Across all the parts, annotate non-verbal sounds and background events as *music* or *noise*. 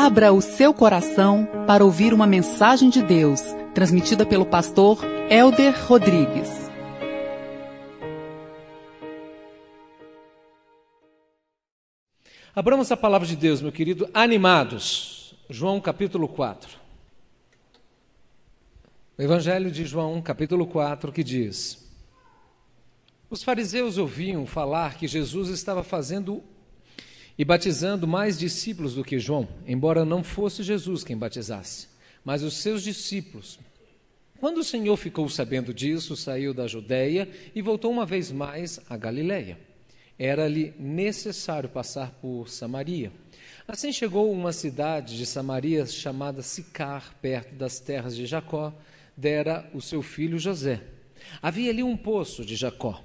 Abra o seu coração para ouvir uma mensagem de Deus, transmitida pelo pastor Elder Rodrigues. Abramos a palavra de Deus, meu querido, animados. João capítulo 4. O Evangelho de João, capítulo 4, que diz: Os fariseus ouviam falar que Jesus estava fazendo e batizando mais discípulos do que João, embora não fosse Jesus quem batizasse, mas os seus discípulos. Quando o Senhor ficou sabendo disso, saiu da Judéia e voltou uma vez mais à Galiléia. Era-lhe necessário passar por Samaria. Assim chegou uma cidade de Samaria chamada Sicar, perto das terras de Jacó, dera o seu filho José. Havia ali um poço de Jacó.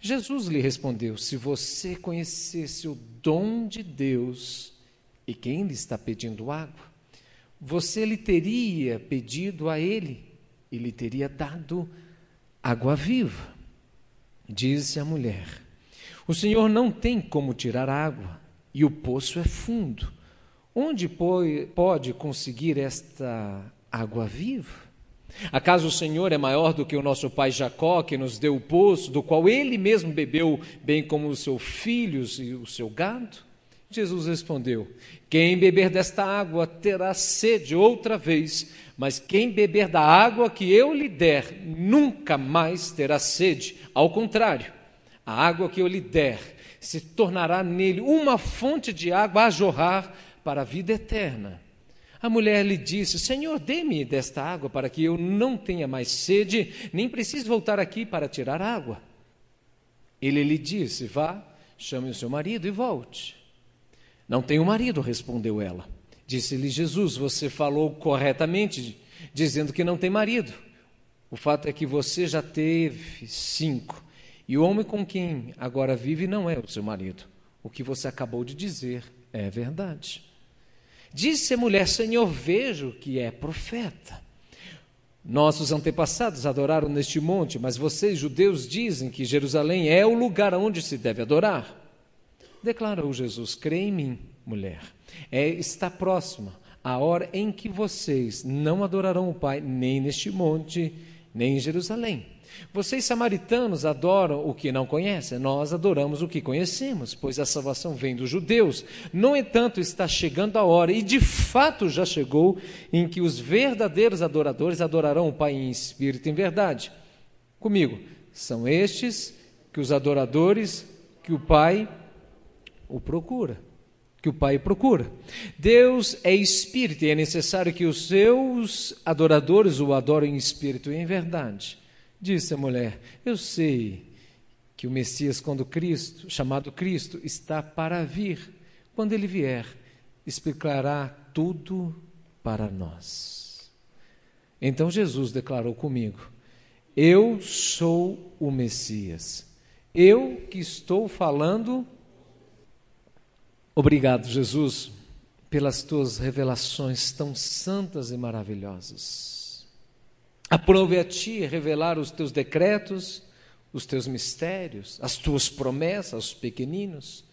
Jesus lhe respondeu: Se você conhecesse o dom de Deus e quem lhe está pedindo água, você lhe teria pedido a ele e lhe teria dado água viva. Disse a mulher: O Senhor não tem como tirar água e o poço é fundo. Onde pode conseguir esta água viva? Acaso o Senhor é maior do que o nosso pai Jacó, que nos deu o poço, do qual ele mesmo bebeu, bem como os seus filhos e o seu gado? Jesus respondeu: Quem beber desta água terá sede outra vez, mas quem beber da água que eu lhe der nunca mais terá sede. Ao contrário, a água que eu lhe der se tornará nele uma fonte de água a jorrar para a vida eterna. A mulher lhe disse: Senhor, dê-me desta água para que eu não tenha mais sede, nem precise voltar aqui para tirar água. Ele lhe disse: Vá, chame o seu marido e volte. Não tenho marido, respondeu ela. Disse-lhe Jesus: Você falou corretamente, dizendo que não tem marido. O fato é que você já teve cinco, e o homem com quem agora vive não é o seu marido. O que você acabou de dizer é verdade. Disse a mulher: Senhor, vejo que é profeta. Nossos antepassados adoraram neste monte, mas vocês, judeus, dizem que Jerusalém é o lugar onde se deve adorar. Declarou Jesus: Crê em mim, mulher. É, está próxima a hora em que vocês não adorarão o Pai, nem neste monte, nem em Jerusalém. Vocês samaritanos adoram o que não conhecem, nós adoramos o que conhecemos, pois a salvação vem dos judeus. No entanto, está chegando a hora, e de fato já chegou, em que os verdadeiros adoradores adorarão o Pai em espírito e em verdade. Comigo, são estes que os adoradores que o Pai o procura. Que o Pai procura. Deus é espírito e é necessário que os seus adoradores o adorem em espírito e em verdade. Disse a mulher: Eu sei que o Messias, quando Cristo, chamado Cristo, está para vir. Quando ele vier, explicará tudo para nós. Então Jesus declarou comigo: Eu sou o Messias. Eu que estou falando. Obrigado, Jesus, pelas tuas revelações tão santas e maravilhosas. Aprove a ti revelar os teus decretos, os teus mistérios, as tuas promessas aos pequeninos.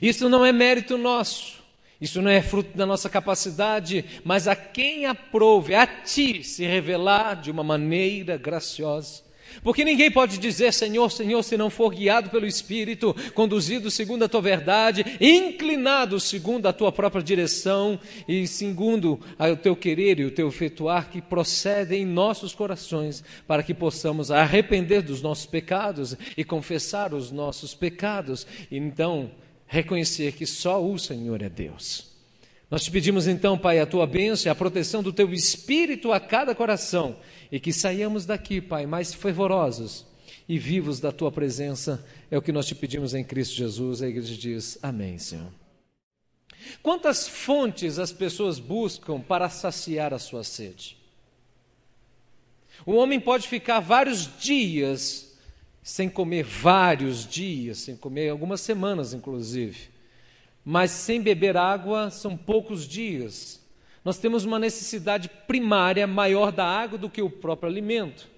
Isso não é mérito nosso, isso não é fruto da nossa capacidade, mas a quem aprove a ti se revelar de uma maneira graciosa. Porque ninguém pode dizer Senhor, Senhor, se não for guiado pelo Espírito, conduzido segundo a tua verdade, inclinado segundo a tua própria direção e segundo o teu querer e o teu efetuar que procede em nossos corações, para que possamos arrepender dos nossos pecados e confessar os nossos pecados, e então reconhecer que só o Senhor é Deus. Nós te pedimos então, Pai, a tua bênção e a proteção do teu Espírito a cada coração e que saiamos daqui, Pai, mais fervorosos e vivos da tua presença. É o que nós te pedimos em Cristo Jesus. A igreja diz: Amém, Senhor. Quantas fontes as pessoas buscam para saciar a sua sede? O homem pode ficar vários dias sem comer, vários dias sem comer, algumas semanas inclusive, mas sem beber água são poucos dias. Nós temos uma necessidade primária maior da água do que o próprio alimento.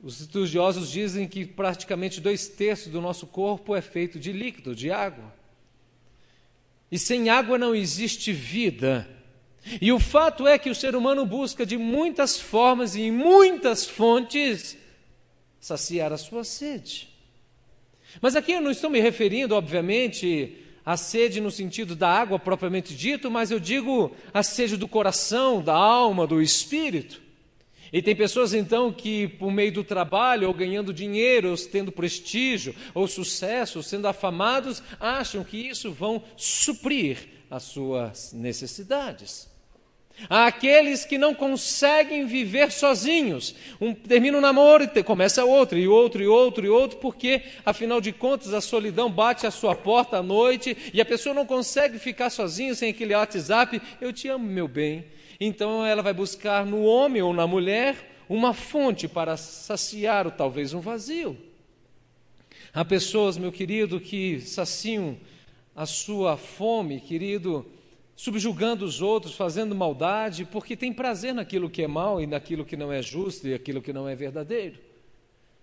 Os estudiosos dizem que praticamente dois terços do nosso corpo é feito de líquido, de água. E sem água não existe vida. E o fato é que o ser humano busca de muitas formas e em muitas fontes saciar a sua sede. Mas aqui eu não estou me referindo, obviamente, à sede no sentido da água propriamente dito, mas eu digo a sede do coração, da alma, do espírito. E tem pessoas então que, por meio do trabalho, ou ganhando dinheiro, ou tendo prestígio, ou sucesso, ou sendo afamados, acham que isso vão suprir as suas necessidades. Aqueles que não conseguem viver sozinhos. Um termina um namoro e começa outro, e outro, e outro, e outro, porque, afinal de contas, a solidão bate à sua porta à noite e a pessoa não consegue ficar sozinha sem aquele WhatsApp. Eu te amo, meu bem. Então ela vai buscar no homem ou na mulher uma fonte para saciar ou talvez um vazio. Há pessoas, meu querido, que saciam a sua fome, querido, subjugando os outros, fazendo maldade, porque tem prazer naquilo que é mal e naquilo que não é justo e aquilo que não é verdadeiro.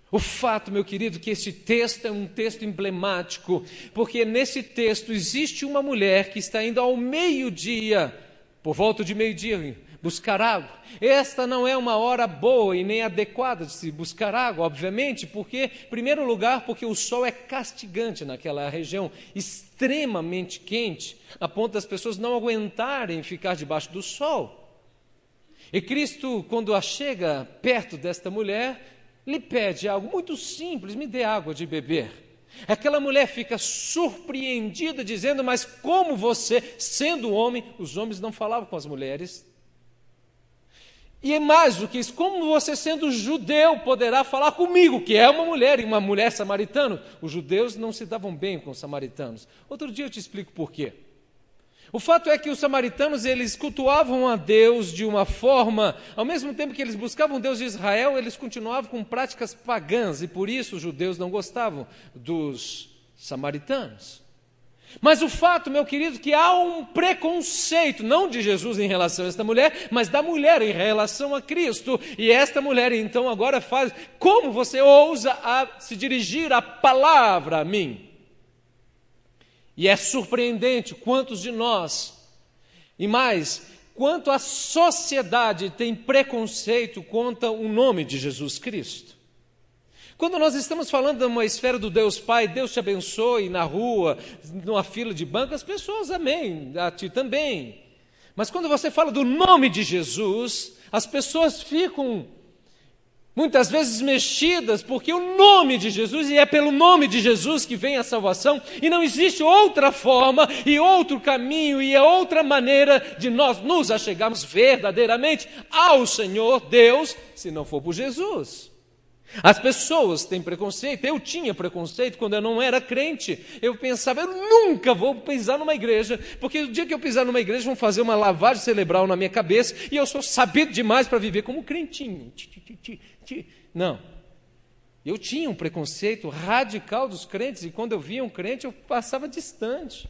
O fato, meu querido, que esse texto é um texto emblemático, porque nesse texto existe uma mulher que está indo ao meio-dia por volta de meio-dia, buscar água. Esta não é uma hora boa e nem adequada de se buscar água, obviamente, porque, em primeiro lugar, porque o sol é castigante naquela região, extremamente quente, a ponto das pessoas não aguentarem ficar debaixo do sol. E Cristo, quando a chega perto desta mulher, lhe pede algo muito simples: me dê água de beber. Aquela mulher fica surpreendida, dizendo: Mas como você, sendo homem, os homens não falavam com as mulheres? E é mais do que isso, como você, sendo judeu, poderá falar comigo, que é uma mulher, e uma mulher samaritana? Os judeus não se davam bem com os samaritanos. Outro dia eu te explico por quê. O fato é que os samaritanos eles cultuavam a Deus de uma forma, ao mesmo tempo que eles buscavam Deus de Israel, eles continuavam com práticas pagãs e por isso os judeus não gostavam dos samaritanos. Mas o fato, meu querido, que há um preconceito, não de Jesus em relação a esta mulher, mas da mulher em relação a Cristo. E esta mulher então agora faz, como você ousa se dirigir a palavra a mim? E é surpreendente quantos de nós, e mais, quanto a sociedade tem preconceito contra o nome de Jesus Cristo. Quando nós estamos falando de uma esfera do Deus Pai, Deus te abençoe na rua, numa fila de banco, as pessoas, amém, a ti também. Mas quando você fala do nome de Jesus, as pessoas ficam muitas vezes mexidas, porque o nome de Jesus, e é pelo nome de Jesus que vem a salvação, e não existe outra forma, e outro caminho, e outra maneira de nós nos achegarmos verdadeiramente ao Senhor Deus, se não for por Jesus. As pessoas têm preconceito, eu tinha preconceito quando eu não era crente. Eu pensava, eu nunca vou pisar numa igreja, porque o dia que eu pisar numa igreja vão fazer uma lavagem cerebral na minha cabeça e eu sou sabido demais para viver como crentinho. Não. Eu tinha um preconceito radical dos crentes e quando eu via um crente eu passava distante.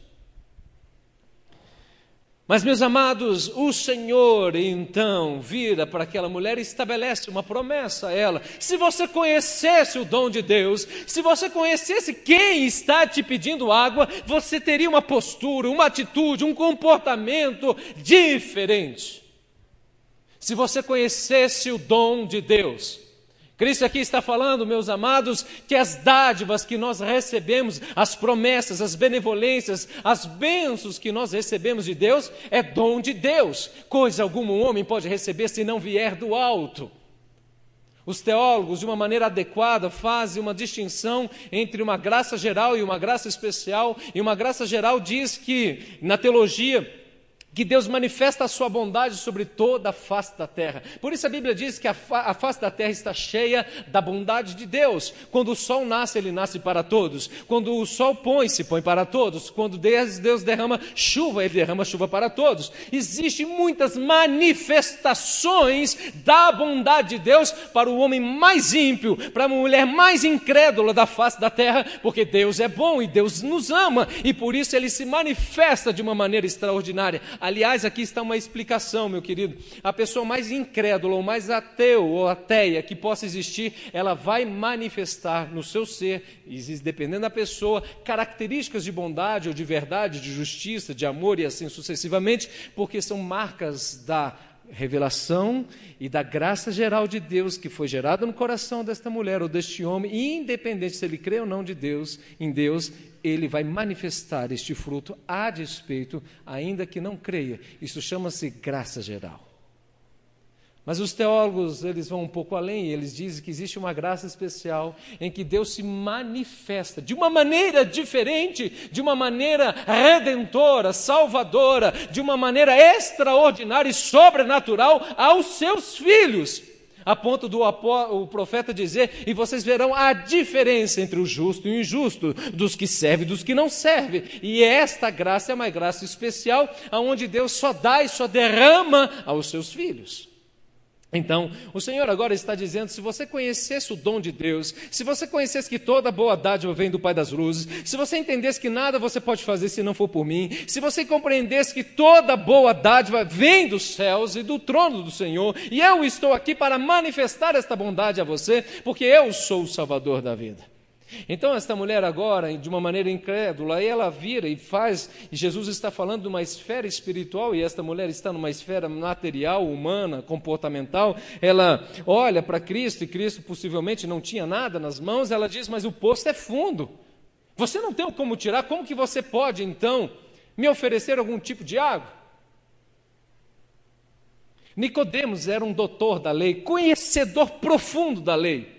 Mas, meus amados, o Senhor então vira para aquela mulher e estabelece uma promessa a ela. Se você conhecesse o dom de Deus, se você conhecesse quem está te pedindo água, você teria uma postura, uma atitude, um comportamento diferente. Se você conhecesse o dom de Deus, Cristo aqui está falando, meus amados, que as dádivas que nós recebemos, as promessas, as benevolências, as bênçãos que nós recebemos de Deus, é dom de Deus. Coisa alguma um homem pode receber se não vier do alto. Os teólogos, de uma maneira adequada, fazem uma distinção entre uma graça geral e uma graça especial, e uma graça geral diz que, na teologia, que Deus manifesta a sua bondade sobre toda a face da terra. Por isso a Bíblia diz que a, fa a, face da terra está cheia da bondade de Deus. Quando o sol nasce, ele nasce para todos. Quando o sol põe, se põe para todos. Quando Deus, Deus derrama chuva, ele derrama chuva para todos. Existem muitas manifestações da bondade de Deus para o homem mais ímpio, para a mulher mais incrédula da face da terra, porque Deus é bom e Deus nos ama e por isso ele se manifesta de uma maneira extraordinária. Aliás, aqui está uma explicação, meu querido. A pessoa mais incrédula, ou mais ateu ou ateia que possa existir, ela vai manifestar no seu ser, dependendo da pessoa, características de bondade ou de verdade, de justiça, de amor e assim sucessivamente, porque são marcas da revelação e da graça geral de Deus que foi gerada no coração desta mulher ou deste homem, independente se ele crê ou não de Deus, em Deus, ele vai manifestar este fruto a despeito, ainda que não creia. Isso chama-se graça geral. Mas os teólogos, eles vão um pouco além, eles dizem que existe uma graça especial em que Deus se manifesta de uma maneira diferente, de uma maneira redentora, salvadora, de uma maneira extraordinária e sobrenatural aos seus filhos a ponto do o profeta dizer: E vocês verão a diferença entre o justo e o injusto, dos que servem e dos que não servem. E esta graça é uma graça especial, aonde Deus só dá e só derrama aos seus filhos. Então, o Senhor agora está dizendo: se você conhecesse o dom de Deus, se você conhecesse que toda boa dádiva vem do Pai das luzes, se você entendesse que nada você pode fazer se não for por mim, se você compreendesse que toda boa dádiva vem dos céus e do trono do Senhor, e eu estou aqui para manifestar esta bondade a você, porque eu sou o Salvador da vida. Então, esta mulher agora, de uma maneira incrédula, ela vira e faz, e Jesus está falando de uma esfera espiritual, e esta mulher está numa esfera material, humana, comportamental. Ela olha para Cristo, e Cristo possivelmente não tinha nada nas mãos, ela diz: Mas o poço é fundo, você não tem como tirar, como que você pode então me oferecer algum tipo de água? Nicodemos era um doutor da lei, conhecedor profundo da lei.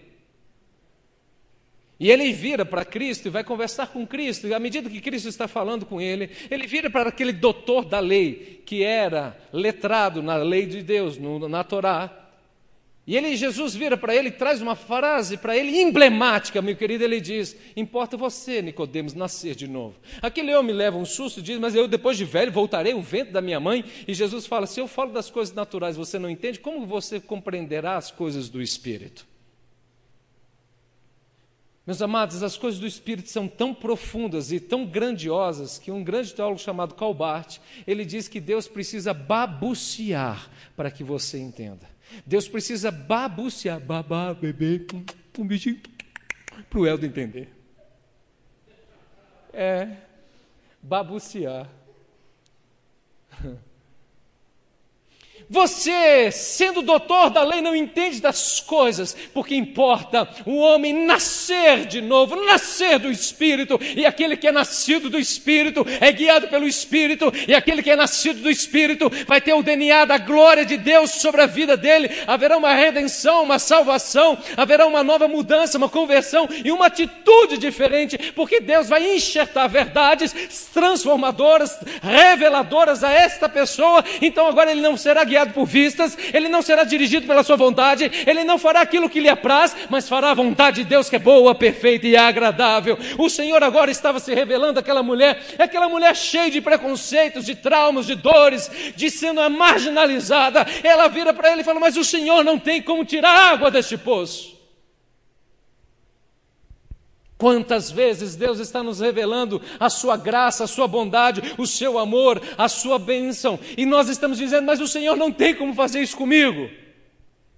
E ele vira para Cristo e vai conversar com Cristo, e à medida que Cristo está falando com ele, ele vira para aquele doutor da lei, que era letrado na lei de Deus, no, na Torá. E ele, Jesus vira para ele e traz uma frase para ele emblemática, meu querido. Ele diz: Importa você, Nicodemos, nascer de novo. Aquele homem leva um susto e diz: Mas eu, depois de velho, voltarei o vento da minha mãe. E Jesus fala: Se eu falo das coisas naturais, você não entende, como você compreenderá as coisas do Espírito? Meus amados, as coisas do Espírito são tão profundas e tão grandiosas que um grande teólogo chamado Calbart, ele diz que Deus precisa babucear para que você entenda. Deus precisa babucear, babá, bebê, um bichinho, para o Eldo entender. É, babucear. *laughs* Você, sendo doutor da lei, não entende das coisas, porque importa o homem nascer de novo, nascer do Espírito, e aquele que é nascido do Espírito é guiado pelo Espírito, e aquele que é nascido do Espírito vai ter o DNA da glória de Deus sobre a vida dele. Haverá uma redenção, uma salvação, haverá uma nova mudança, uma conversão e uma atitude diferente, porque Deus vai enxertar verdades transformadoras, reveladoras a esta pessoa. Então agora ele não será guiado guiado por vistas, ele não será dirigido pela sua vontade, ele não fará aquilo que lhe apraz, mas fará a vontade de Deus que é boa, perfeita e agradável. O Senhor agora estava se revelando àquela mulher, aquela mulher cheia de preconceitos, de traumas, de dores, de sendo marginalizada. Ela vira para ele e fala: Mas o Senhor não tem como tirar água deste poço. Quantas vezes Deus está nos revelando a sua graça, a sua bondade, o seu amor, a sua bênção, e nós estamos dizendo, mas o Senhor não tem como fazer isso comigo.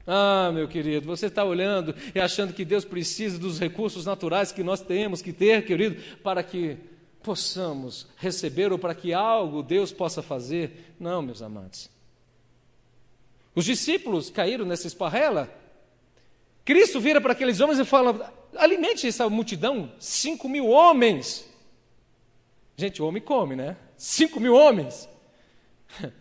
Ah, meu querido, você está olhando e achando que Deus precisa dos recursos naturais que nós temos que ter, querido, para que possamos receber ou para que algo Deus possa fazer. Não, meus amados. Os discípulos caíram nessa esparrela. Cristo vira para aqueles homens e fala: alimente essa multidão, cinco mil homens. Gente, o homem come, né? Cinco mil homens. *laughs*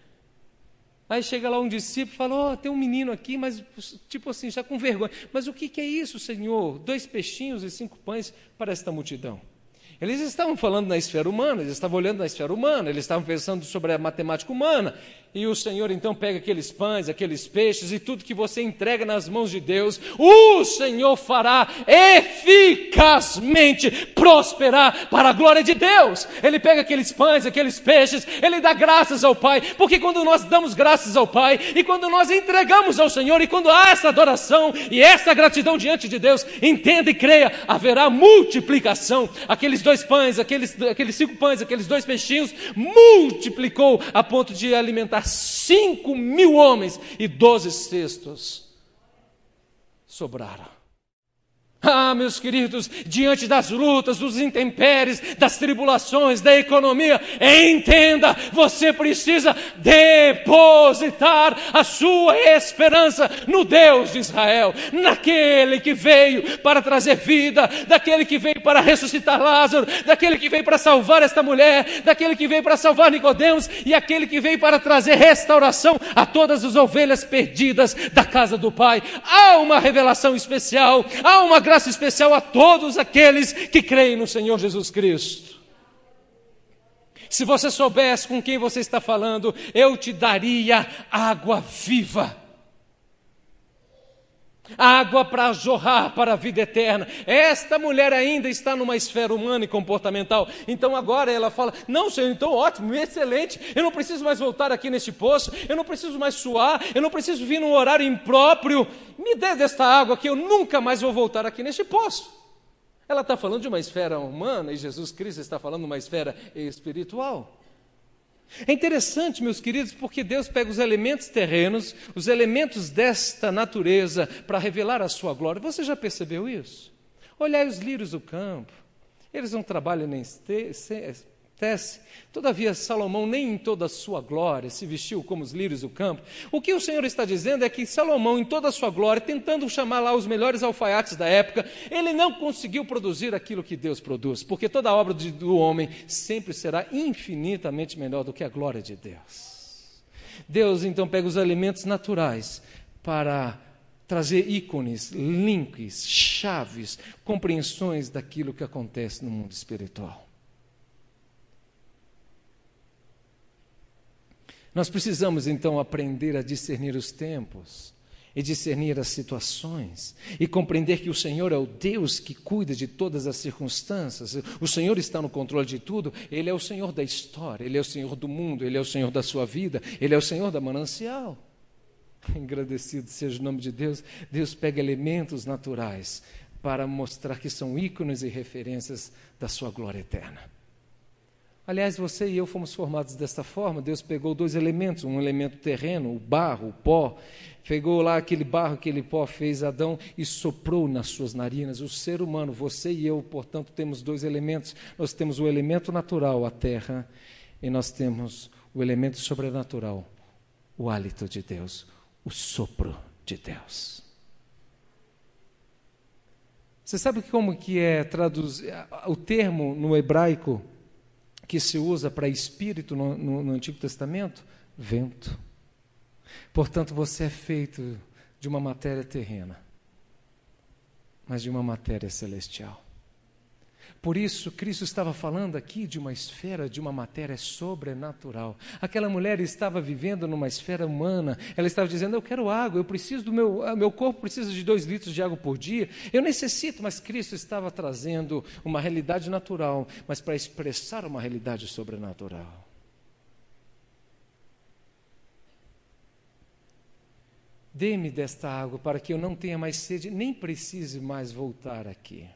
Aí chega lá um discípulo e fala: oh, tem um menino aqui, mas tipo assim, já com vergonha. Mas o que, que é isso, Senhor? Dois peixinhos e cinco pães para esta multidão. Eles estavam falando na esfera humana, eles estavam olhando na esfera humana, eles estavam pensando sobre a matemática humana. E o Senhor então pega aqueles pães, aqueles peixes e tudo que você entrega nas mãos de Deus, o Senhor fará eficazmente prosperar para a glória de Deus. Ele pega aqueles pães, aqueles peixes, ele dá graças ao Pai, porque quando nós damos graças ao Pai e quando nós entregamos ao Senhor e quando há essa adoração e essa gratidão diante de Deus, entenda e creia, haverá multiplicação. Aqueles dois pães, aqueles, aqueles cinco pães, aqueles dois peixinhos, multiplicou a ponto de alimentar cinco mil homens e doze cestos sobraram. Ah, meus queridos, diante das lutas, dos intempéries, das tribulações, da economia, entenda, você precisa depositar a sua esperança no Deus de Israel, naquele que veio para trazer vida, daquele que veio para ressuscitar Lázaro, daquele que veio para salvar esta mulher, daquele que veio para salvar Nicodemos e aquele que veio para trazer restauração a todas as ovelhas perdidas da casa do Pai. Há uma revelação especial, há uma graça especial a todos aqueles que creem no Senhor Jesus Cristo. Se você soubesse com quem você está falando, eu te daria água viva. Água para jorrar para a vida eterna. Esta mulher ainda está numa esfera humana e comportamental. Então agora ela fala: Não, Senhor, então ótimo, excelente. Eu não preciso mais voltar aqui neste poço. Eu não preciso mais suar. Eu não preciso vir num horário impróprio. Me dê desta água que eu nunca mais vou voltar aqui neste poço. Ela está falando de uma esfera humana e Jesus Cristo está falando de uma esfera espiritual. É interessante, meus queridos, porque Deus pega os elementos terrenos, os elementos desta natureza, para revelar a sua glória. Você já percebeu isso? Olhai os lírios do campo, eles não trabalham nem tece. Todavia, Salomão, nem em toda a sua glória, se vestiu como os lírios do campo. O que o Senhor está dizendo é que Salomão, em toda a sua glória, tentando chamar lá os melhores alfaiates da época, ele não conseguiu produzir aquilo que Deus produz, porque toda obra de, do homem sempre será infinitamente melhor do que a glória de Deus. Deus então pega os elementos naturais para trazer ícones, links, chaves, compreensões daquilo que acontece no mundo espiritual. Nós precisamos então aprender a discernir os tempos e discernir as situações e compreender que o Senhor é o Deus que cuida de todas as circunstâncias. O Senhor está no controle de tudo, ele é o Senhor da história, ele é o Senhor do mundo, ele é o Senhor da sua vida, ele é o Senhor da manancial. *laughs* Agradecido seja o nome de Deus. Deus pega elementos naturais para mostrar que são ícones e referências da sua glória eterna. Aliás, você e eu fomos formados desta forma. Deus pegou dois elementos, um elemento terreno, o barro, o pó, pegou lá aquele barro, aquele pó, fez Adão e soprou nas suas narinas. O ser humano, você e eu, portanto, temos dois elementos. Nós temos o elemento natural, a terra, e nós temos o elemento sobrenatural, o hálito de Deus, o sopro de Deus. Você sabe como que é traduzir o termo no hebraico que se usa para espírito no, no, no Antigo Testamento? Vento. Portanto, você é feito de uma matéria terrena, mas de uma matéria celestial. Por isso, Cristo estava falando aqui de uma esfera, de uma matéria sobrenatural. Aquela mulher estava vivendo numa esfera humana. Ela estava dizendo: Eu quero água, eu preciso do meu. Ah, meu corpo precisa de dois litros de água por dia. Eu necessito, mas Cristo estava trazendo uma realidade natural, mas para expressar uma realidade sobrenatural. Dê-me desta água para que eu não tenha mais sede, nem precise mais voltar aqui.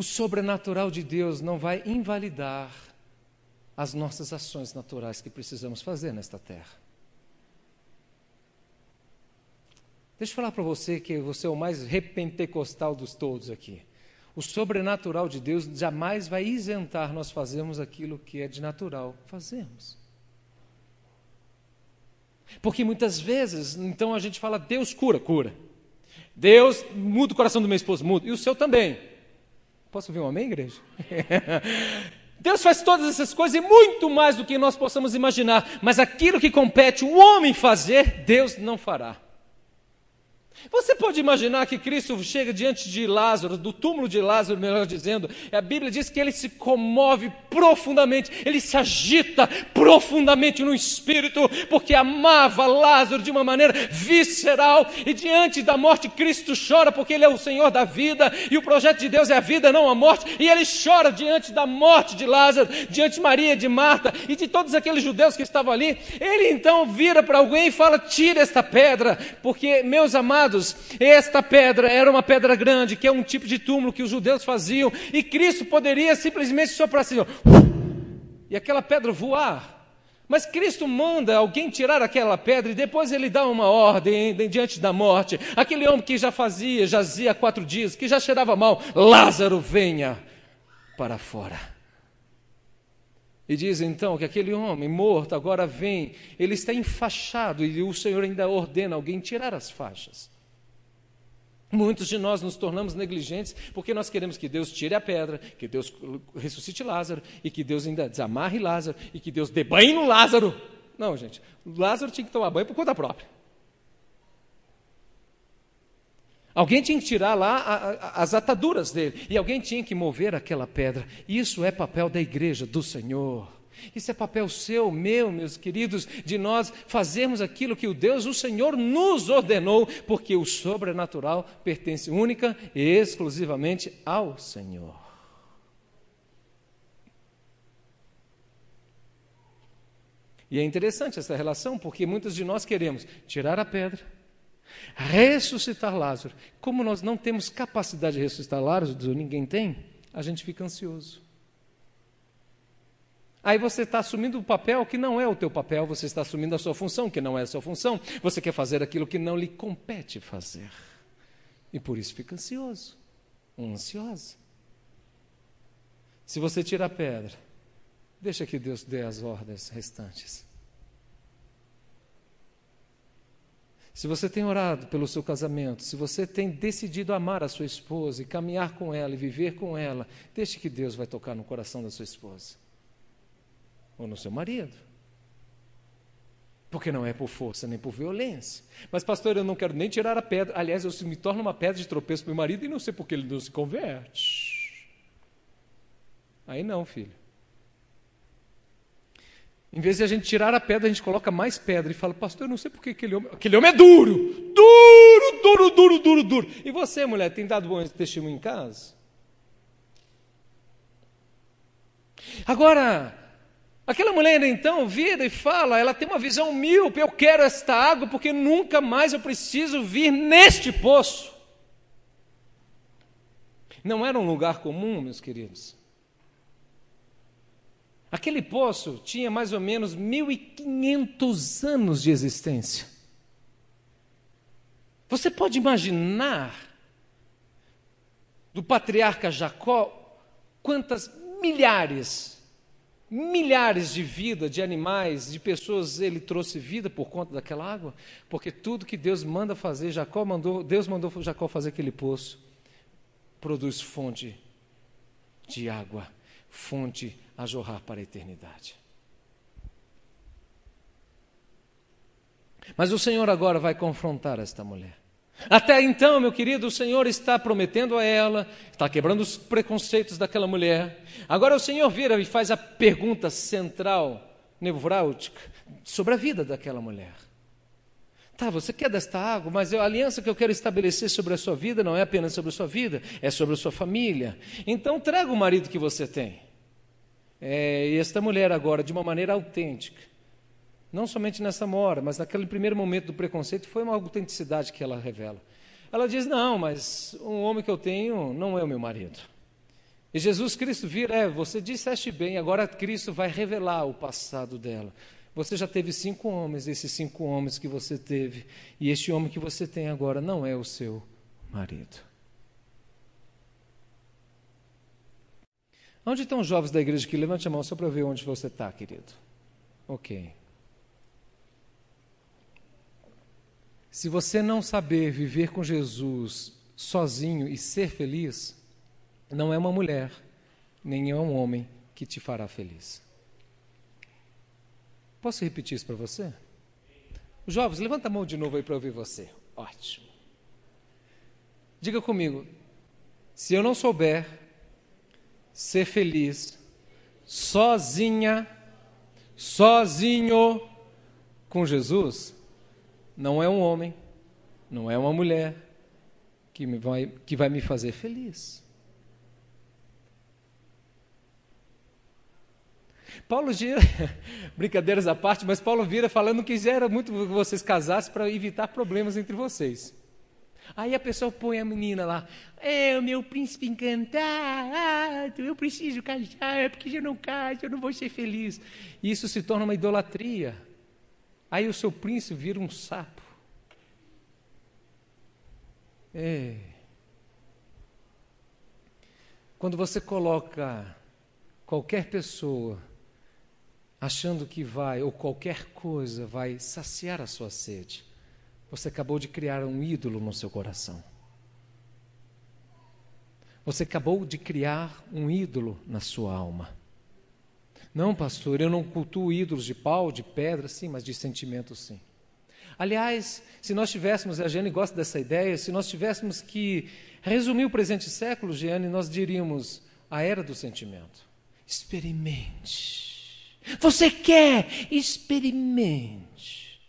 O sobrenatural de Deus não vai invalidar as nossas ações naturais que precisamos fazer nesta terra. Deixa eu falar para você que você é o mais repentecostal dos todos aqui. O sobrenatural de Deus jamais vai isentar nós fazermos aquilo que é de natural fazemos. Porque muitas vezes, então a gente fala, Deus cura, cura. Deus muda o coração do meu esposo, muda. E o seu também. Posso ouvir um amém, igreja? *laughs* Deus faz todas essas coisas e muito mais do que nós possamos imaginar, mas aquilo que compete o homem fazer, Deus não fará. Você pode imaginar que Cristo chega diante de Lázaro, do túmulo de Lázaro, melhor dizendo, a Bíblia diz que ele se comove profundamente, ele se agita profundamente no espírito, porque amava Lázaro de uma maneira visceral, e diante da morte, Cristo chora, porque ele é o Senhor da vida, e o projeto de Deus é a vida, não a morte, e ele chora diante da morte de Lázaro, diante de Maria, de Marta e de todos aqueles judeus que estavam ali. Ele então vira para alguém e fala: tira esta pedra, porque, meus amados, esta pedra era uma pedra grande, que é um tipo de túmulo que os judeus faziam, e Cristo poderia simplesmente soprar assim, ó, e aquela pedra voar. Mas Cristo manda alguém tirar aquela pedra e depois ele dá uma ordem diante da morte. Aquele homem que já fazia, jazia quatro dias, que já cheirava mal, Lázaro, venha para fora. E diz então que aquele homem morto agora vem, ele está enfaixado e o Senhor ainda ordena alguém tirar as faixas. Muitos de nós nos tornamos negligentes porque nós queremos que Deus tire a pedra, que Deus ressuscite Lázaro e que Deus ainda desamarre Lázaro e que Deus dê banho no Lázaro. Não, gente, Lázaro tinha que tomar banho por conta própria. Alguém tinha que tirar lá a, a, as ataduras dele e alguém tinha que mover aquela pedra. Isso é papel da igreja, do Senhor. Isso é papel seu, meu, meus queridos, de nós fazermos aquilo que o Deus, o Senhor, nos ordenou, porque o sobrenatural pertence única e exclusivamente ao Senhor. E é interessante essa relação, porque muitos de nós queremos tirar a pedra, ressuscitar Lázaro. Como nós não temos capacidade de ressuscitar Lázaro, ninguém tem, a gente fica ansioso. Aí você está assumindo o um papel que não é o teu papel, você está assumindo a sua função que não é a sua função, você quer fazer aquilo que não lhe compete fazer. E por isso fica ansioso, ansiosa. Se você tira a pedra, deixa que Deus dê as ordens restantes. Se você tem orado pelo seu casamento, se você tem decidido amar a sua esposa e caminhar com ela e viver com ela, deixe que Deus vai tocar no coração da sua esposa ou no seu marido. Porque não é por força nem por violência. Mas, pastor, eu não quero nem tirar a pedra. Aliás, eu me torno uma pedra de tropeço para o meu marido e não sei por que ele não se converte. Aí não, filho. Em vez de a gente tirar a pedra, a gente coloca mais pedra e fala, pastor, eu não sei por que aquele homem. Aquele homem é duro! Duro, duro, duro, duro, duro. E você, mulher, tem dado bom testemunho em casa? Agora, Aquela mulher então vira e fala, ela tem uma visão míope, eu quero esta água porque nunca mais eu preciso vir neste poço. Não era um lugar comum, meus queridos. Aquele poço tinha mais ou menos 1500 anos de existência. Você pode imaginar do patriarca Jacó quantas milhares milhares de vidas, de animais, de pessoas, ele trouxe vida por conta daquela água, porque tudo que Deus manda fazer, Jacó mandou, Deus mandou Jacó fazer aquele poço, produz fonte de água, fonte a jorrar para a eternidade. Mas o Senhor agora vai confrontar esta mulher. Até então, meu querido, o Senhor está prometendo a ela, está quebrando os preconceitos daquela mulher. Agora o Senhor vira e faz a pergunta central, nevrálgica, sobre a vida daquela mulher. Tá, você quer desta água, mas a aliança que eu quero estabelecer sobre a sua vida não é apenas sobre a sua vida, é sobre a sua família. Então traga o marido que você tem. É, e esta mulher agora, de uma maneira autêntica, não somente nessa mora, mas naquele primeiro momento do preconceito, foi uma autenticidade que ela revela. Ela diz: Não, mas um homem que eu tenho não é o meu marido. E Jesus Cristo vira: É, você disseste bem, agora Cristo vai revelar o passado dela. Você já teve cinco homens, esses cinco homens que você teve, e este homem que você tem agora não é o seu marido. Onde estão os jovens da igreja que levante a mão só para ver onde você está, querido? Ok. Se você não saber viver com Jesus sozinho e ser feliz, não é uma mulher, nem é um homem que te fará feliz. Posso repetir isso para você? Jovens, levanta a mão de novo aí para ouvir você. Ótimo. Diga comigo, se eu não souber ser feliz sozinha, sozinho com Jesus, não é um homem, não é uma mulher que, me vai, que vai me fazer feliz. Paulo gira, *laughs* brincadeiras à parte, mas Paulo vira falando que já era muito que vocês casassem para evitar problemas entre vocês. Aí a pessoa põe a menina lá, é o meu príncipe encantado, eu preciso casar, porque se eu não caso eu não vou ser feliz. E isso se torna uma idolatria. Aí o seu príncipe vira um sapo. É. Quando você coloca qualquer pessoa achando que vai, ou qualquer coisa vai saciar a sua sede, você acabou de criar um ídolo no seu coração. Você acabou de criar um ídolo na sua alma. Não, pastor, eu não cultuo ídolos de pau, de pedra, sim, mas de sentimento, sim. Aliás, se nós tivéssemos, a Jane gosta dessa ideia, se nós tivéssemos que resumir o presente século, Jane, nós diríamos a era do sentimento. Experimente. Você quer? Experimente.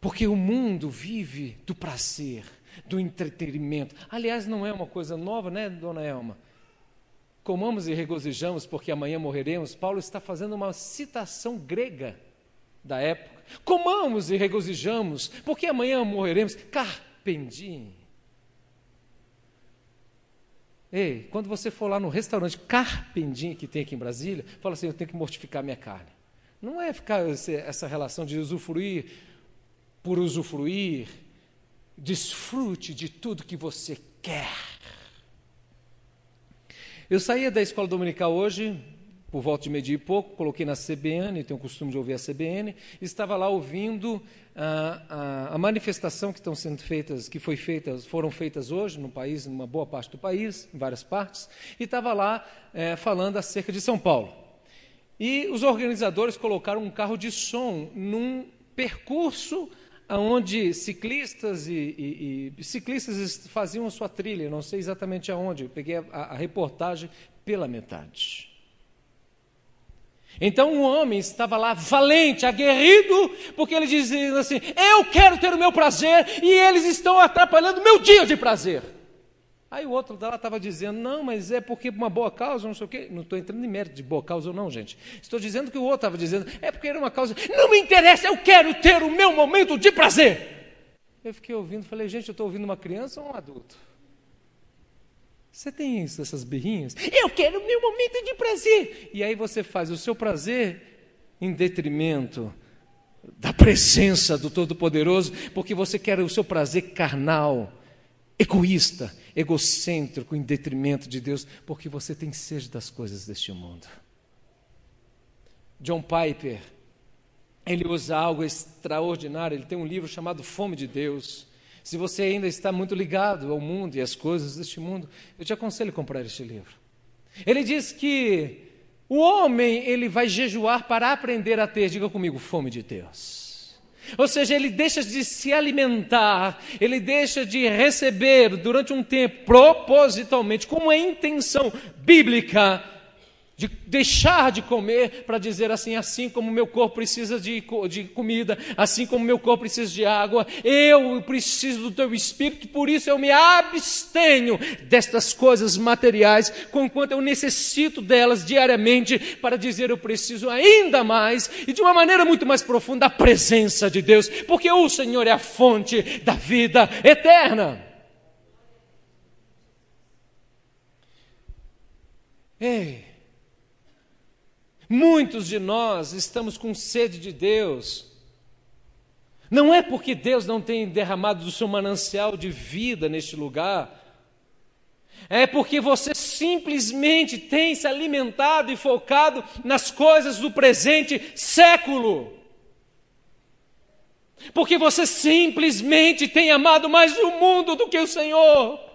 Porque o mundo vive do prazer, do entretenimento. Aliás, não é uma coisa nova, né, dona Elma? Comamos e regozijamos porque amanhã morreremos. Paulo está fazendo uma citação grega da época. Comamos e regozijamos porque amanhã morreremos. Carpendim. Ei, quando você for lá no restaurante Carpendim que tem aqui em Brasília, fala assim: eu tenho que mortificar minha carne. Não é ficar essa relação de usufruir por usufruir. Desfrute de tudo que você quer. Eu saía da escola dominical hoje, por volta de meio-dia e pouco, coloquei na CBN, tenho o costume de ouvir a CBN, estava lá ouvindo a, a, a, manifestação que estão sendo feitas, que foi feitas, foram feitas hoje no país, numa boa parte do país, em várias partes, e estava lá é, falando acerca de São Paulo. E os organizadores colocaram um carro de som num percurso onde ciclistas e, e, e ciclistas faziam sua trilha, não sei exatamente aonde, eu peguei a, a reportagem pela metade. Então um homem estava lá valente, aguerrido, porque ele dizia assim: Eu quero ter o meu prazer e eles estão atrapalhando o meu dia de prazer. Aí o outro lá estava dizendo: Não, mas é porque uma boa causa, não sei o quê. Não estou entrando em mérito de boa causa ou não, gente. Estou dizendo que o outro estava dizendo: É porque era uma causa. Não me interessa, eu quero ter o meu momento de prazer. Eu fiquei ouvindo, falei: Gente, eu estou ouvindo uma criança ou um adulto? Você tem isso, essas birrinhas? Eu quero o meu momento de prazer. E aí você faz o seu prazer em detrimento da presença do Todo-Poderoso, porque você quer o seu prazer carnal, egoísta, egocêntrico, em detrimento de Deus, porque você tem sede das coisas deste mundo. John Piper, ele usa algo extraordinário, ele tem um livro chamado Fome de Deus. Se você ainda está muito ligado ao mundo e às coisas deste mundo, eu te aconselho a comprar este livro. Ele diz que o homem ele vai jejuar para aprender a ter, diga comigo, fome de Deus. Ou seja, ele deixa de se alimentar, ele deixa de receber durante um tempo, propositalmente, com uma intenção bíblica, de deixar de comer para dizer assim: assim como meu corpo precisa de, de comida, assim como meu corpo precisa de água, eu preciso do teu espírito, por isso eu me abstenho destas coisas materiais, conquanto eu necessito delas diariamente para dizer eu preciso ainda mais e de uma maneira muito mais profunda da presença de Deus, porque o Senhor é a fonte da vida eterna. Ei, Muitos de nós estamos com sede de Deus. Não é porque Deus não tem derramado do seu manancial de vida neste lugar, é porque você simplesmente tem se alimentado e focado nas coisas do presente século. Porque você simplesmente tem amado mais o mundo do que o Senhor.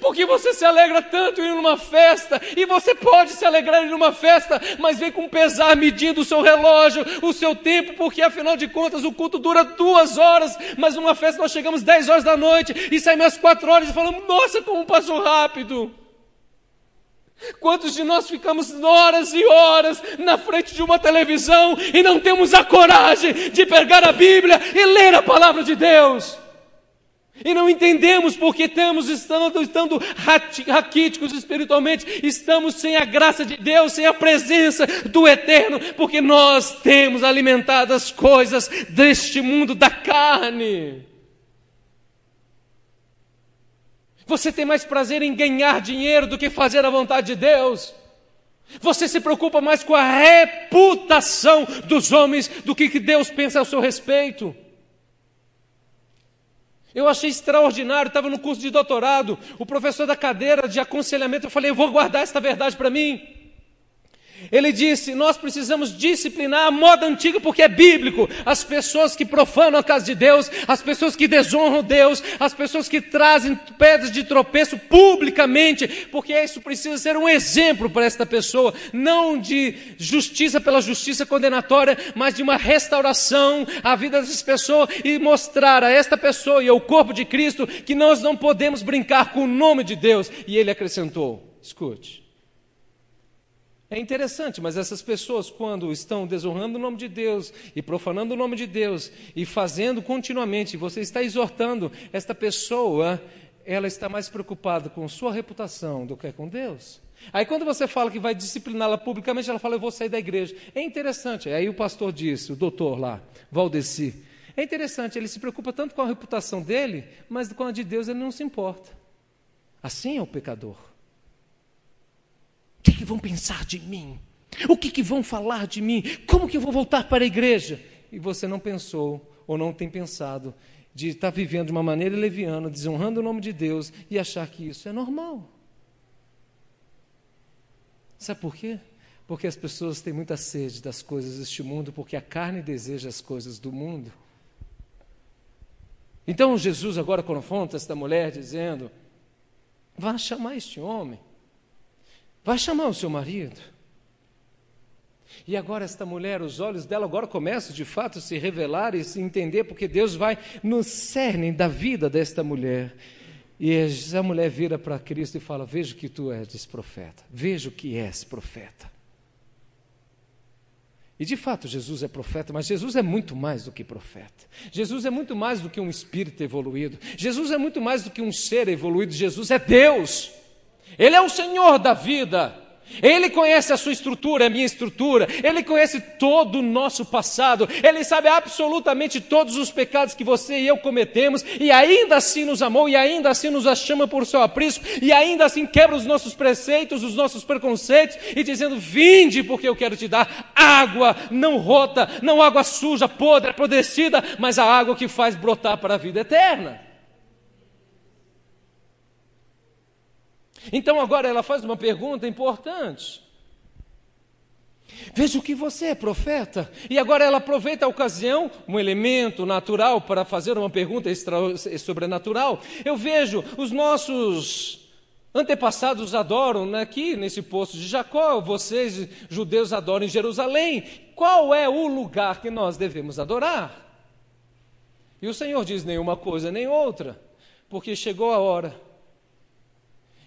Porque você se alegra tanto em uma festa, e você pode se alegrar em uma festa, mas vem com pesar medindo o seu relógio, o seu tempo, porque afinal de contas o culto dura duas horas, mas numa festa nós chegamos dez horas da noite e saímos às quatro horas e falamos, nossa, como passou rápido. Quantos de nós ficamos horas e horas na frente de uma televisão e não temos a coragem de pegar a Bíblia e ler a palavra de Deus? E não entendemos porque estamos estando, estando raquíticos espiritualmente, estamos sem a graça de Deus, sem a presença do Eterno, porque nós temos alimentado as coisas deste mundo da carne. Você tem mais prazer em ganhar dinheiro do que fazer a vontade de Deus. Você se preocupa mais com a reputação dos homens do que Deus pensa ao seu respeito. Eu achei extraordinário, estava no curso de doutorado, o professor da cadeira de aconselhamento, eu falei, eu vou guardar esta verdade para mim. Ele disse: Nós precisamos disciplinar a moda antiga porque é bíblico. As pessoas que profanam a casa de Deus, as pessoas que desonram Deus, as pessoas que trazem pedras de tropeço publicamente, porque isso precisa ser um exemplo para esta pessoa, não de justiça pela justiça condenatória, mas de uma restauração à vida dessa pessoa e mostrar a esta pessoa e ao corpo de Cristo que nós não podemos brincar com o nome de Deus. E ele acrescentou: Escute. É interessante, mas essas pessoas, quando estão desonrando o nome de Deus e profanando o nome de Deus e fazendo continuamente, você está exortando esta pessoa, ela está mais preocupada com sua reputação do que com Deus. Aí quando você fala que vai discipliná-la publicamente, ela fala, eu vou sair da igreja. É interessante. Aí o pastor disse, o doutor lá, Valdeci, é interessante, ele se preocupa tanto com a reputação dele, mas com a de Deus ele não se importa. Assim é o pecador que, vão pensar de mim? O que, que vão falar de mim? Como que eu vou voltar para a igreja? E você não pensou ou não tem pensado de estar vivendo de uma maneira leviana, desonrando o nome de Deus e achar que isso é normal. Sabe por quê? Porque as pessoas têm muita sede das coisas deste mundo, porque a carne deseja as coisas do mundo. Então Jesus agora confronta esta mulher dizendo: Vá chamar este homem. Vai chamar o seu marido. E agora esta mulher, os olhos dela agora começam de fato a se revelar e se entender, porque Deus vai no cerne da vida desta mulher. E essa mulher vira para Cristo e fala: Vejo que tu és profeta, vejo que és profeta. E de fato Jesus é profeta, mas Jesus é muito mais do que profeta. Jesus é muito mais do que um espírito evoluído. Jesus é muito mais do que um ser evoluído. Jesus é Deus. Ele é o Senhor da vida. Ele conhece a sua estrutura, a minha estrutura. Ele conhece todo o nosso passado. Ele sabe absolutamente todos os pecados que você e eu cometemos. E ainda assim nos amou, e ainda assim nos chama por seu aprisco. E ainda assim quebra os nossos preceitos, os nossos preconceitos. E dizendo: Vinde, porque eu quero te dar água, não rota, não água suja, podre, apodrecida, mas a água que faz brotar para a vida eterna. Então agora ela faz uma pergunta importante. Veja o que você é profeta. E agora ela aproveita a ocasião, um elemento natural, para fazer uma pergunta extra, sobrenatural. Eu vejo os nossos antepassados adoram aqui nesse poço de Jacó, vocês judeus adoram em Jerusalém. Qual é o lugar que nós devemos adorar? E o Senhor diz: nenhuma coisa nem outra, porque chegou a hora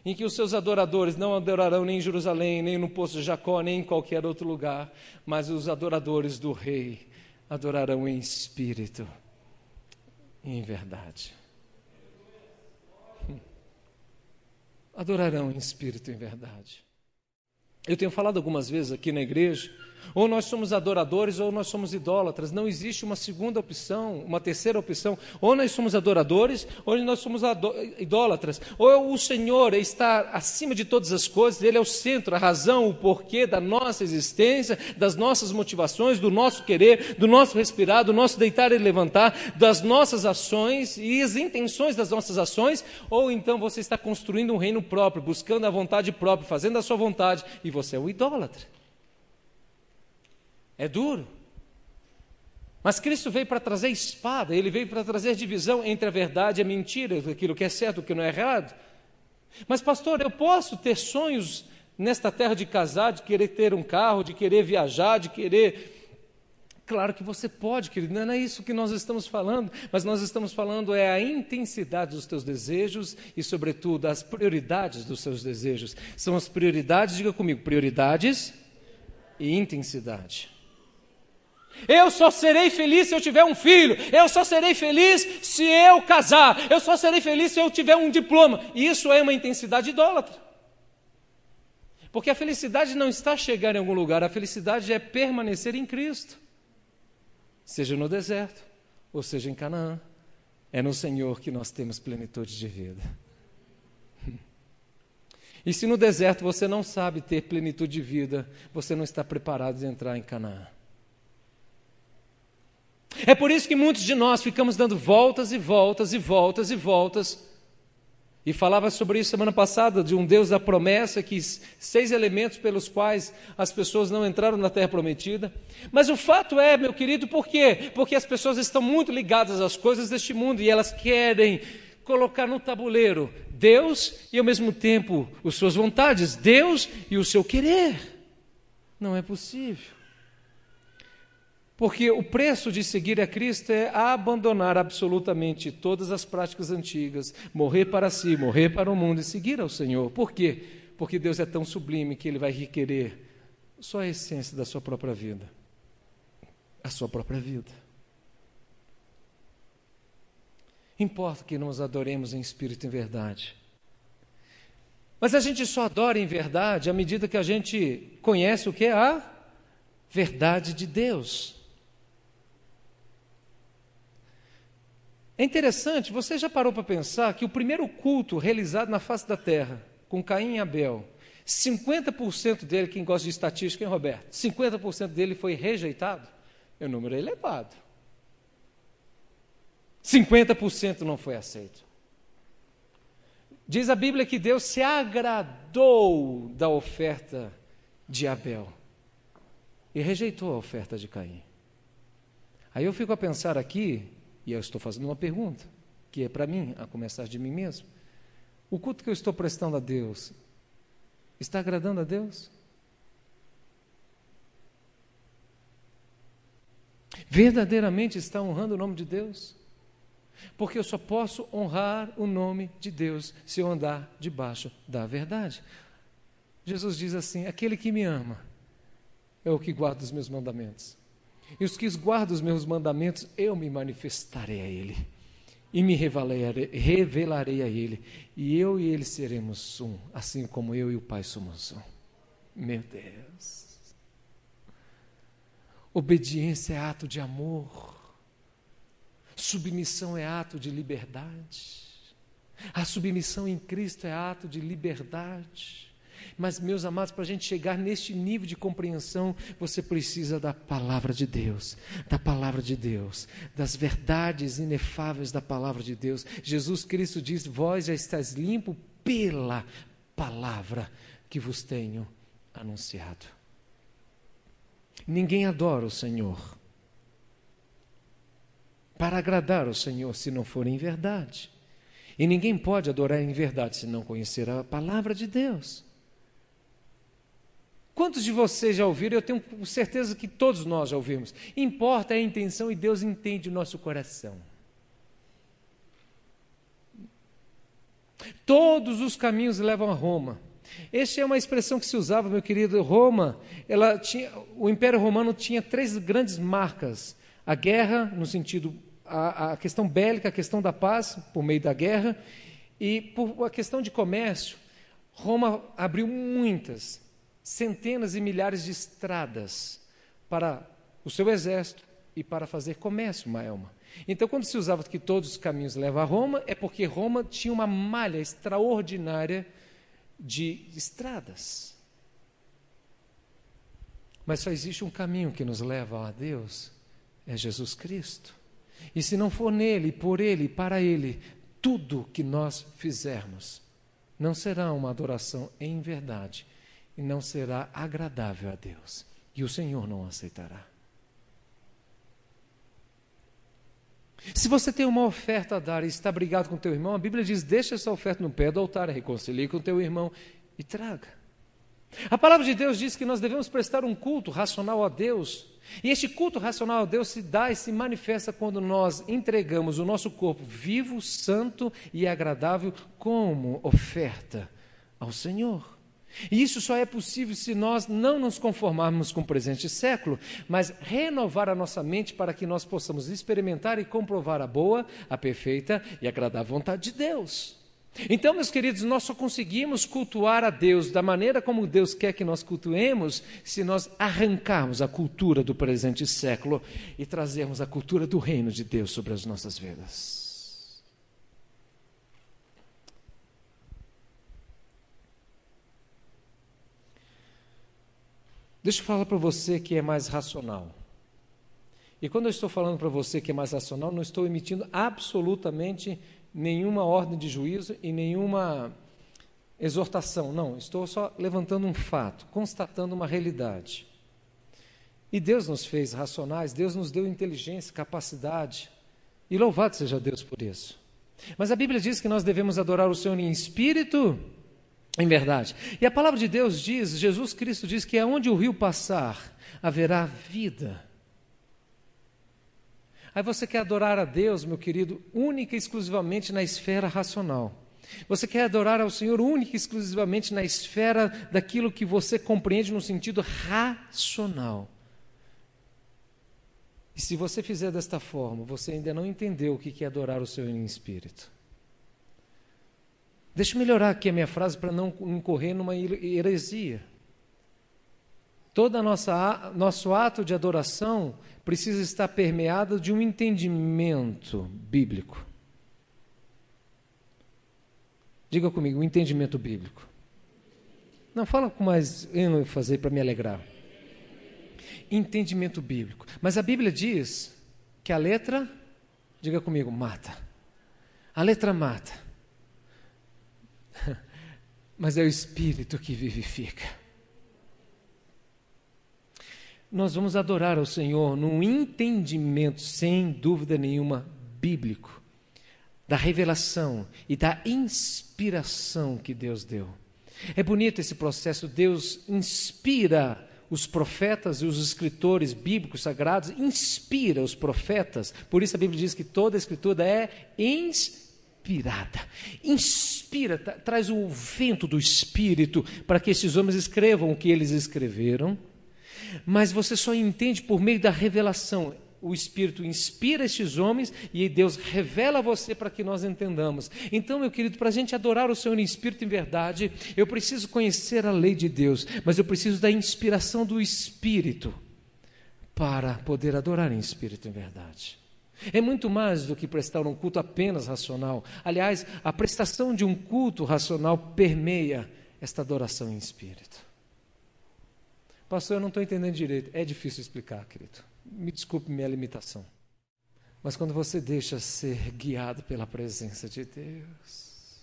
em que os seus adoradores não adorarão nem em Jerusalém, nem no poço de Jacó, nem em qualquer outro lugar, mas os adoradores do Rei adorarão em espírito e em verdade. Hum. Adorarão em espírito e em verdade. Eu tenho falado algumas vezes aqui na igreja ou nós somos adoradores ou nós somos idólatras. Não existe uma segunda opção, uma terceira opção. Ou nós somos adoradores ou nós somos idólatras. Ou o Senhor está acima de todas as coisas, Ele é o centro, a razão, o porquê da nossa existência, das nossas motivações, do nosso querer, do nosso respirar, do nosso deitar e levantar, das nossas ações e as intenções das nossas ações. Ou então você está construindo um reino próprio, buscando a vontade própria, fazendo a sua vontade, e você é o idólatra. É duro. Mas Cristo veio para trazer espada, ele veio para trazer divisão entre a verdade e a mentira, aquilo que é certo e o que não é errado. Mas, pastor, eu posso ter sonhos nesta terra de casar, de querer ter um carro, de querer viajar, de querer. Claro que você pode, querido, não é isso que nós estamos falando, mas nós estamos falando é a intensidade dos teus desejos e, sobretudo, as prioridades dos seus desejos. São as prioridades, diga comigo, prioridades e intensidade. Eu só serei feliz se eu tiver um filho. Eu só serei feliz se eu casar. Eu só serei feliz se eu tiver um diploma. Isso é uma intensidade idólatra. Porque a felicidade não está chegar em algum lugar, a felicidade é permanecer em Cristo. Seja no deserto, ou seja em Canaã. É no Senhor que nós temos plenitude de vida. E se no deserto você não sabe ter plenitude de vida, você não está preparado de entrar em Canaã. É por isso que muitos de nós ficamos dando voltas e voltas e voltas e voltas. E falava sobre isso semana passada, de um Deus da promessa, que seis elementos pelos quais as pessoas não entraram na terra prometida. Mas o fato é, meu querido, por quê? Porque as pessoas estão muito ligadas às coisas deste mundo e elas querem colocar no tabuleiro Deus e ao mesmo tempo as suas vontades, Deus e o seu querer. Não é possível. Porque o preço de seguir a Cristo é abandonar absolutamente todas as práticas antigas, morrer para si, morrer para o mundo e seguir ao Senhor. Por quê? Porque Deus é tão sublime que Ele vai requerer só a essência da sua própria vida. A sua própria vida. Importa que nós adoremos em espírito e em verdade. Mas a gente só adora em verdade à medida que a gente conhece o que é a verdade de Deus. É interessante, você já parou para pensar que o primeiro culto realizado na face da terra, com Caim e Abel, 50% dele, quem gosta de estatística, hein, Roberto? 50% dele foi rejeitado? É um número elevado. 50% não foi aceito. Diz a Bíblia que Deus se agradou da oferta de Abel e rejeitou a oferta de Caim. Aí eu fico a pensar aqui e eu estou fazendo uma pergunta, que é para mim, a começar de mim mesmo. O culto que eu estou prestando a Deus está agradando a Deus? Verdadeiramente está honrando o nome de Deus? Porque eu só posso honrar o nome de Deus se eu andar debaixo da verdade. Jesus diz assim: aquele que me ama é o que guarda os meus mandamentos. E os que guardam os meus mandamentos, eu me manifestarei a ele. E me revelarei, revelarei a ele. E eu e ele seremos um, assim como eu e o Pai somos um. Meu Deus. Obediência é ato de amor. Submissão é ato de liberdade. A submissão em Cristo é ato de liberdade. Mas, meus amados, para a gente chegar neste nível de compreensão, você precisa da palavra de Deus, da palavra de Deus, das verdades inefáveis da palavra de Deus. Jesus Cristo diz: Vós já estáis limpo pela palavra que vos tenho anunciado. Ninguém adora o Senhor para agradar o Senhor se não for em verdade. E ninguém pode adorar em verdade se não conhecer a palavra de Deus. Quantos de vocês já ouviram? Eu tenho certeza que todos nós já ouvimos. Importa a intenção e Deus entende o nosso coração. Todos os caminhos levam a Roma. Esta é uma expressão que se usava, meu querido. Roma, ela tinha, o Império Romano tinha três grandes marcas: a guerra, no sentido a, a questão bélica, a questão da paz por meio da guerra, e por a questão de comércio. Roma abriu muitas centenas e milhares de estradas para o seu exército e para fazer comércio, Maelma. Então, quando se usava que todos os caminhos levam a Roma, é porque Roma tinha uma malha extraordinária de estradas. Mas só existe um caminho que nos leva a Deus, é Jesus Cristo. E se não for nele, por ele para ele, tudo que nós fizermos não será uma adoração em verdade, e não será agradável a Deus, e o Senhor não aceitará. Se você tem uma oferta a dar e está brigado com o teu irmão, a Bíblia diz: deixa essa oferta no pé do altar, reconcilie com o teu irmão e traga. A palavra de Deus diz que nós devemos prestar um culto racional a Deus. E este culto racional a Deus se dá e se manifesta quando nós entregamos o nosso corpo vivo, santo e agradável como oferta ao Senhor. E isso só é possível se nós não nos conformarmos com o presente século, mas renovar a nossa mente para que nós possamos experimentar e comprovar a boa, a perfeita e agradável vontade de Deus. Então, meus queridos, nós só conseguimos cultuar a Deus da maneira como Deus quer que nós cultuemos se nós arrancarmos a cultura do presente século e trazermos a cultura do reino de Deus sobre as nossas vidas. Deixa eu falar para você que é mais racional. E quando eu estou falando para você que é mais racional, não estou emitindo absolutamente nenhuma ordem de juízo e nenhuma exortação. Não, estou só levantando um fato, constatando uma realidade. E Deus nos fez racionais, Deus nos deu inteligência, capacidade. E louvado seja Deus por isso. Mas a Bíblia diz que nós devemos adorar o Senhor em espírito em verdade. E a palavra de Deus diz, Jesus Cristo diz que aonde o rio passar, haverá vida. Aí você quer adorar a Deus, meu querido, única e exclusivamente na esfera racional. Você quer adorar ao Senhor única e exclusivamente na esfera daquilo que você compreende no sentido racional. E se você fizer desta forma, você ainda não entendeu o que é adorar o Senhor em espírito. Deixa eu melhorar aqui a minha frase para não incorrer numa heresia. Todo nossa, nosso ato de adoração precisa estar permeado de um entendimento bíblico. Diga comigo, um entendimento bíblico. Não, fala com mais fazer para me alegrar. Entendimento bíblico. Mas a Bíblia diz que a letra, diga comigo, mata. A letra mata mas é o Espírito que vivifica. Nós vamos adorar ao Senhor num entendimento, sem dúvida nenhuma, bíblico, da revelação e da inspiração que Deus deu. É bonito esse processo, Deus inspira os profetas e os escritores bíblicos sagrados, inspira os profetas, por isso a Bíblia diz que toda a escritura é inspirada inspirada. Inspira, traz o vento do Espírito para que esses homens escrevam o que eles escreveram. Mas você só entende por meio da revelação. O Espírito inspira estes homens e Deus revela a você para que nós entendamos. Então, meu querido, para a gente adorar o Senhor em Espírito em verdade, eu preciso conhecer a lei de Deus, mas eu preciso da inspiração do Espírito para poder adorar em Espírito em verdade. É muito mais do que prestar um culto apenas racional. Aliás, a prestação de um culto racional permeia esta adoração em espírito. Pastor, eu não estou entendendo direito. É difícil explicar, querido. Me desculpe minha limitação. Mas quando você deixa ser guiado pela presença de Deus.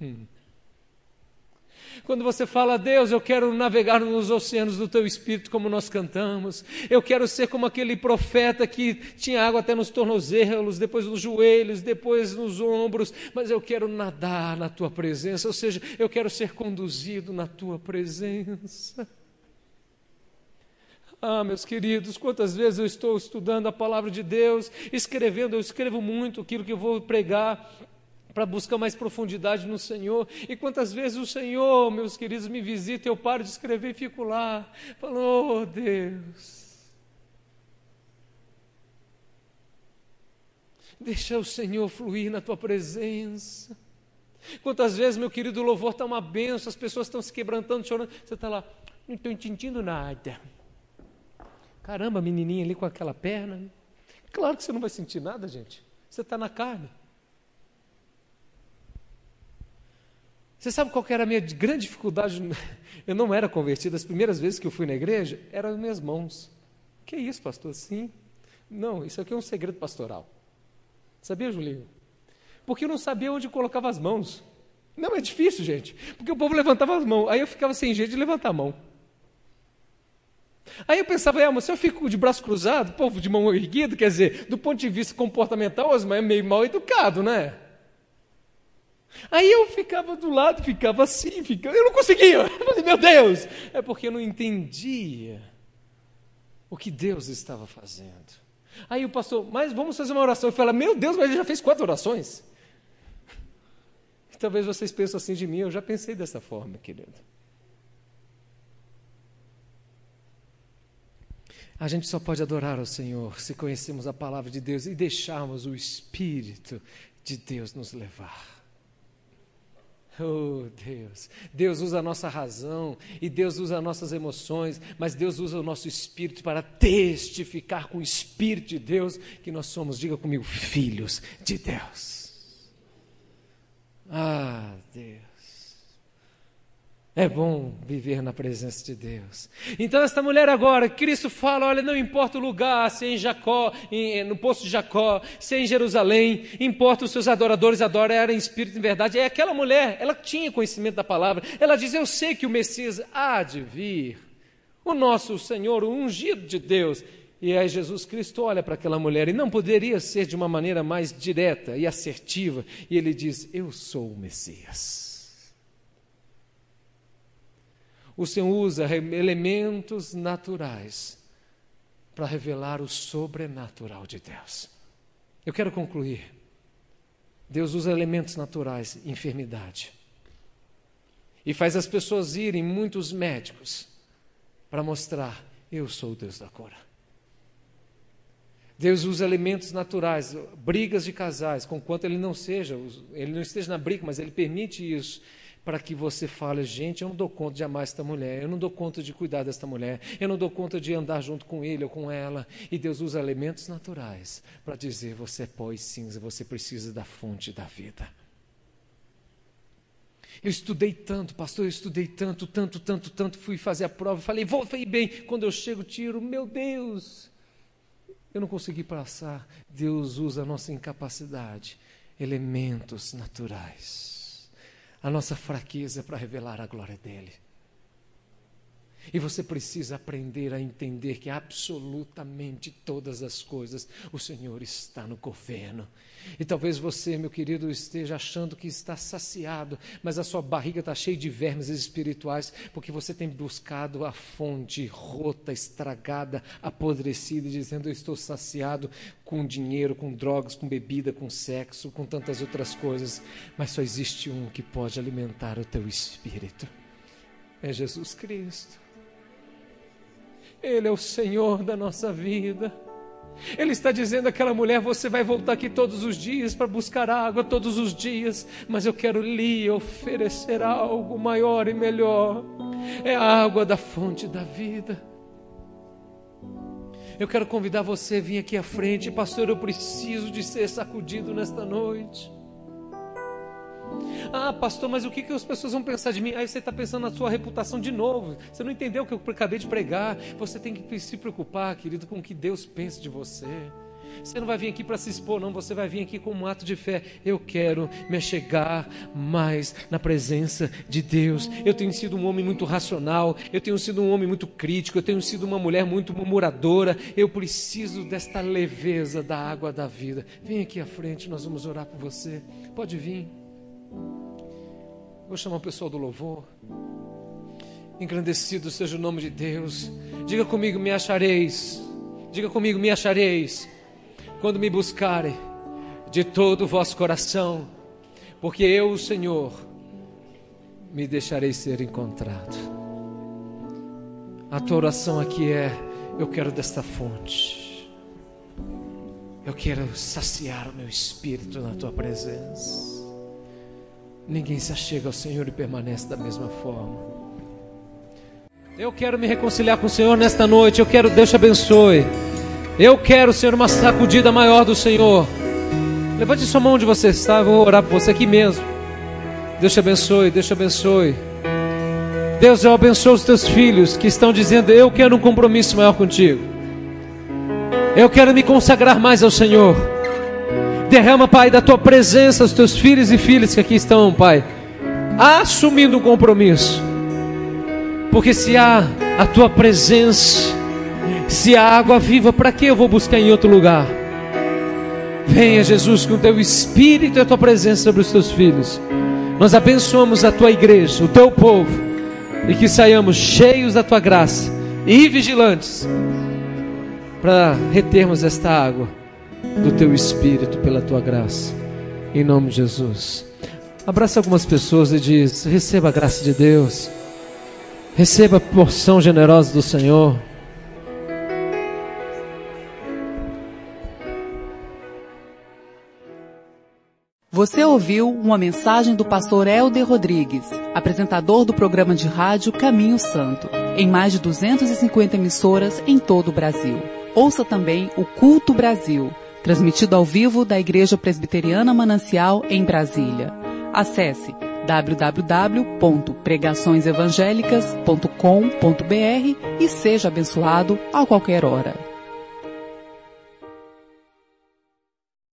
Hum, quando você fala, Deus, eu quero navegar nos oceanos do teu espírito, como nós cantamos. Eu quero ser como aquele profeta que tinha água até nos tornozelos, depois nos joelhos, depois nos ombros, mas eu quero nadar na tua presença, ou seja, eu quero ser conduzido na tua presença. Ah, meus queridos, quantas vezes eu estou estudando a palavra de Deus, escrevendo, eu escrevo muito aquilo que eu vou pregar, para buscar mais profundidade no Senhor. E quantas vezes o Senhor, meus queridos, me visita, eu paro de escrever e fico lá, falando, oh Deus. Deixa o Senhor fluir na tua presença. Quantas vezes, meu querido, o louvor está uma benção, as pessoas estão se quebrantando, chorando, você está lá, não estou entendendo nada. Caramba, menininha ali com aquela perna. Claro que você não vai sentir nada, gente. Você está na carne. Você sabe qual era a minha grande dificuldade? *laughs* Eu não era convertido. As primeiras vezes que eu fui na igreja, eram as minhas mãos. Que isso, pastor? Sim. Não, isso aqui é um segredo pastoral. Sabia, Julinho? Porque eu não sabia onde colocava as mãos. Não, é difícil, gente. Porque o povo levantava as mãos. Aí eu ficava sem jeito de levantar a mão. Aí eu pensava, é, mas se eu fico de braço cruzado, povo de mão erguida, quer dizer, do ponto de vista comportamental, Osmar é meio mal educado, né? Aí eu ficava do lado, ficava assim, ficava, eu não conseguia. *laughs* Eu falei, meu Deus, é porque eu não entendia o que Deus estava fazendo. Aí o pastor, mas vamos fazer uma oração. Eu falei, meu Deus, mas ele já fez quatro orações. *laughs* Talvez vocês pensem assim de mim, eu já pensei dessa forma, querido. A gente só pode adorar ao Senhor se conhecermos a palavra de Deus e deixarmos o Espírito de Deus nos levar. Oh, Deus. Deus usa a nossa razão e Deus usa as nossas emoções, mas Deus usa o nosso espírito para testificar com o espírito de Deus que nós somos, diga comigo, filhos de Deus. Ah, Deus. É bom viver na presença de Deus. Então, esta mulher agora, Cristo fala: olha, não importa o lugar, se é em Jacó, em, no poço de Jacó, se é em Jerusalém, importa os seus adoradores adorarem em espírito e verdade. É aquela mulher, ela tinha conhecimento da palavra. Ela diz: Eu sei que o Messias há de vir, o nosso Senhor, o ungido de Deus. E aí Jesus Cristo olha para aquela mulher e não poderia ser de uma maneira mais direta e assertiva. E ele diz: Eu sou o Messias. O Senhor usa elementos naturais para revelar o sobrenatural de Deus. Eu quero concluir. Deus usa elementos naturais, enfermidade. E faz as pessoas irem, muitos médicos, para mostrar: eu sou o Deus da cura. Deus usa elementos naturais, brigas de casais, conquanto ele não seja, ele não esteja na briga, mas ele permite isso para que você fale, gente, eu não dou conta de amar esta mulher, eu não dou conta de cuidar desta mulher, eu não dou conta de andar junto com ele ou com ela. E Deus usa elementos naturais para dizer, você é pó e cinza, você precisa da fonte da vida. Eu estudei tanto, pastor, eu estudei tanto, tanto, tanto, tanto, fui fazer a prova, falei, vou, foi bem. Quando eu chego, tiro, meu Deus, eu não consegui passar. Deus usa a nossa incapacidade, elementos naturais a nossa fraqueza para revelar a glória dele. E você precisa aprender a entender que absolutamente todas as coisas o Senhor está no governo. E talvez você, meu querido, esteja achando que está saciado, mas a sua barriga está cheia de vermes espirituais, porque você tem buscado a fonte rota, estragada, apodrecida, dizendo: Eu estou saciado com dinheiro, com drogas, com bebida, com sexo, com tantas outras coisas. Mas só existe um que pode alimentar o teu espírito: é Jesus Cristo. Ele é o Senhor da nossa vida. Ele está dizendo àquela mulher: Você vai voltar aqui todos os dias para buscar água, todos os dias, mas eu quero lhe oferecer algo maior e melhor. É a água da fonte da vida. Eu quero convidar você a vir aqui à frente, pastor. Eu preciso de ser sacudido nesta noite. Ah, pastor, mas o que, que as pessoas vão pensar de mim? Aí você está pensando na sua reputação de novo. Você não entendeu o que eu acabei de pregar. Você tem que se preocupar, querido, com o que Deus pensa de você. Você não vai vir aqui para se expor, não. Você vai vir aqui com um ato de fé. Eu quero me chegar mais na presença de Deus. Eu tenho sido um homem muito racional. Eu tenho sido um homem muito crítico. Eu tenho sido uma mulher muito murmuradora. Eu preciso desta leveza da água da vida. Vem aqui à frente, nós vamos orar por você. Pode vir. Vou chamar o pessoal do louvor. Engrandecido seja o nome de Deus. Diga comigo, me achareis. Diga comigo, me achareis. Quando me buscarem de todo o vosso coração. Porque eu, o Senhor, me deixarei ser encontrado. A tua oração aqui é: eu quero desta fonte. Eu quero saciar o meu espírito na tua presença. Ninguém se achega ao Senhor e permanece da mesma forma. Eu quero me reconciliar com o Senhor nesta noite. Eu quero, Deus te abençoe. Eu quero, Senhor, uma sacudida maior do Senhor. Levante sua mão onde você está. Eu vou orar por você aqui mesmo. Deus te abençoe, Deus te abençoe. Deus, eu abençoo os teus filhos que estão dizendo: Eu quero um compromisso maior contigo. Eu quero me consagrar mais ao Senhor. Derrama, Pai, da tua presença os teus filhos e filhas que aqui estão, Pai, assumindo um compromisso. Porque se há a tua presença, Se a água viva, para que eu vou buscar em outro lugar? Venha, Jesus, com teu espírito e a tua presença sobre os teus filhos. Nós abençoamos a tua igreja, o teu povo, e que saiamos cheios da tua graça e vigilantes para retermos esta água do teu espírito pela tua graça. Em nome de Jesus. Abraça algumas pessoas e diz: receba a graça de Deus. Receba a porção generosa do Senhor. Você ouviu uma mensagem do pastor Helder Rodrigues, apresentador do programa de rádio Caminho Santo, em mais de 250 emissoras em todo o Brasil. Ouça também o Culto Brasil, transmitido ao vivo da Igreja Presbiteriana Manancial em Brasília. Acesse www.pregaçõesevangélicas.com.br e seja abençoado a qualquer hora.